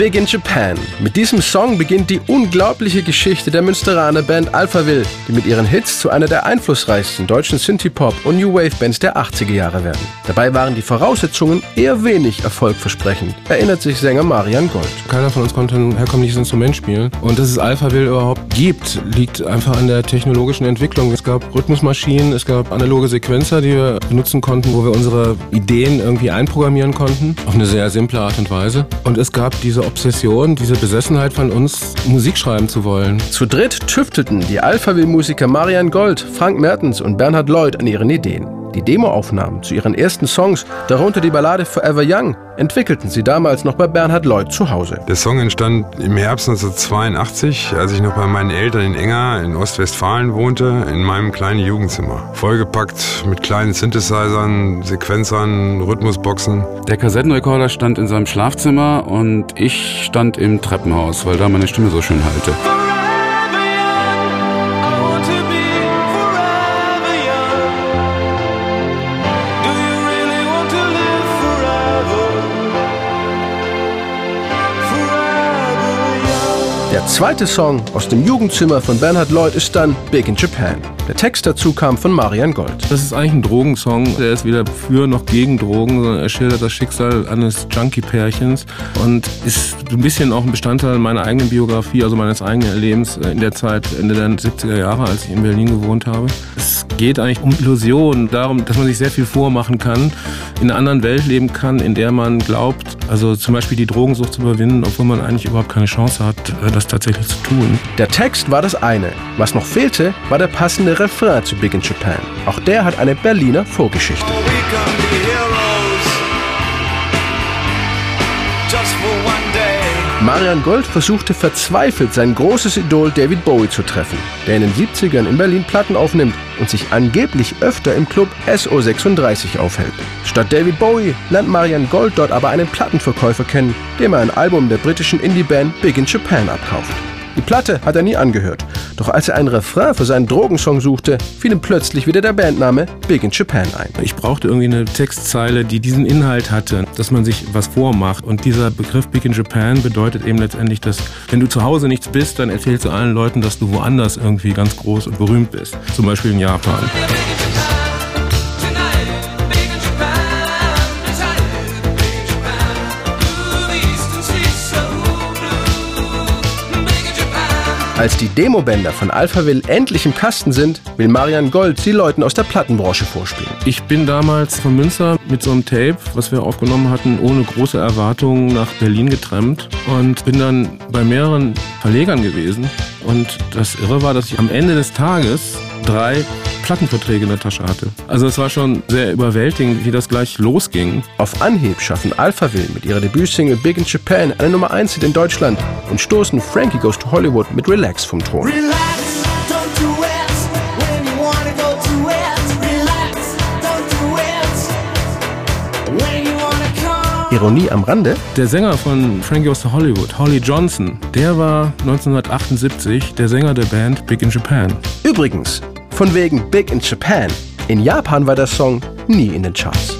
Big in Japan. Mit diesem Song beginnt die unglaubliche Geschichte der Münsteraner Band Alphaville, die mit ihren Hits zu einer der einflussreichsten deutschen Synthie-Pop- und New Wave-Bands der 80er Jahre werden. Dabei waren die Voraussetzungen eher wenig erfolgversprechend, erinnert sich Sänger Marian Gold. Keiner von uns konnte ein herkömmliches Instrument spielen. Und dass es Alphaville überhaupt gibt, liegt einfach an der technologischen Entwicklung. Es gab Rhythmusmaschinen, es gab analoge Sequenzer, die wir benutzen konnten, wo wir unsere Ideen irgendwie einprogrammieren konnten, auf eine sehr simple Art und Weise. Und es gab diese Obsession, diese Besessenheit von uns, Musik schreiben zu wollen. Zu dritt tüftelten die Alphaville-Musiker Marian Gold, Frank Mertens und Bernhard Lloyd an ihren Ideen. Die Demoaufnahmen zu ihren ersten Songs, darunter die Ballade Forever Young, entwickelten sie damals noch bei Bernhard Lloyd zu Hause. Der Song entstand im Herbst 1982, als ich noch bei meinen Eltern in Enger in Ostwestfalen wohnte, in meinem kleinen Jugendzimmer. Vollgepackt mit kleinen Synthesizern, Sequenzern, Rhythmusboxen. Der Kassettenrekorder stand in seinem Schlafzimmer und ich stand im Treppenhaus, weil da meine Stimme so schön halte. Der zweite Song aus dem Jugendzimmer von Bernhard Lloyd ist dann Big in Japan. Der Text dazu kam von Marian Gold. Das ist eigentlich ein Drogensong. Der ist weder für noch gegen Drogen, sondern er schildert das Schicksal eines Junkie-Pärchens und ist ein bisschen auch ein Bestandteil meiner eigenen Biografie, also meines eigenen Lebens in der Zeit, Ende der 70er Jahre, als ich in Berlin gewohnt habe. Es geht eigentlich um Illusionen, darum, dass man sich sehr viel vormachen kann, in einer anderen Welt leben kann, in der man glaubt, also zum Beispiel die Drogensucht zu überwinden, obwohl man eigentlich überhaupt keine Chance hat, das tatsächlich zu tun. Der Text war das eine. Was noch fehlte, war der passende Refrain zu Big in Japan. Auch der hat eine Berliner Vorgeschichte. Marian Gold versuchte verzweifelt, sein großes Idol David Bowie zu treffen, der in den 70ern in Berlin Platten aufnimmt und sich angeblich öfter im Club SO36 aufhält. Statt David Bowie lernt Marian Gold dort aber einen Plattenverkäufer kennen, dem er ein Album der britischen Indie-Band Big in Japan abkauft. Die Platte hat er nie angehört. Doch als er ein Refrain für seinen Drogensong suchte, fiel ihm plötzlich wieder der Bandname Big in Japan ein. Ich brauchte irgendwie eine Textzeile, die diesen Inhalt hatte, dass man sich was vormacht. Und dieser Begriff Big in Japan bedeutet eben letztendlich, dass wenn du zu Hause nichts bist, dann erzählst du allen Leuten, dass du woanders irgendwie ganz groß und berühmt bist. Zum Beispiel in Japan. Als die Demobänder von Alphaville endlich im Kasten sind, will Marian Gold die Leuten aus der Plattenbranche vorspielen. Ich bin damals von Münster mit so einem Tape, was wir aufgenommen hatten, ohne große Erwartungen nach Berlin getrennt und bin dann bei mehreren Verlegern gewesen. Und das Irre war, dass ich am Ende des Tages drei Plattenverträge in der Tasche hatte. Also es war schon sehr überwältigend, wie das gleich losging. Auf Anhieb schaffen Alphaville mit ihrer Debütsingle Big in Japan eine Nummer 1 Hit in Deutschland und stoßen Frankie Goes to Hollywood mit Relax vom Thron. Relax, Ironie am Rande. Der Sänger von Frankie to Hollywood, Holly Johnson, der war 1978 der Sänger der Band Big in Japan. Übrigens, von wegen Big in Japan. In Japan war der Song nie in den Charts.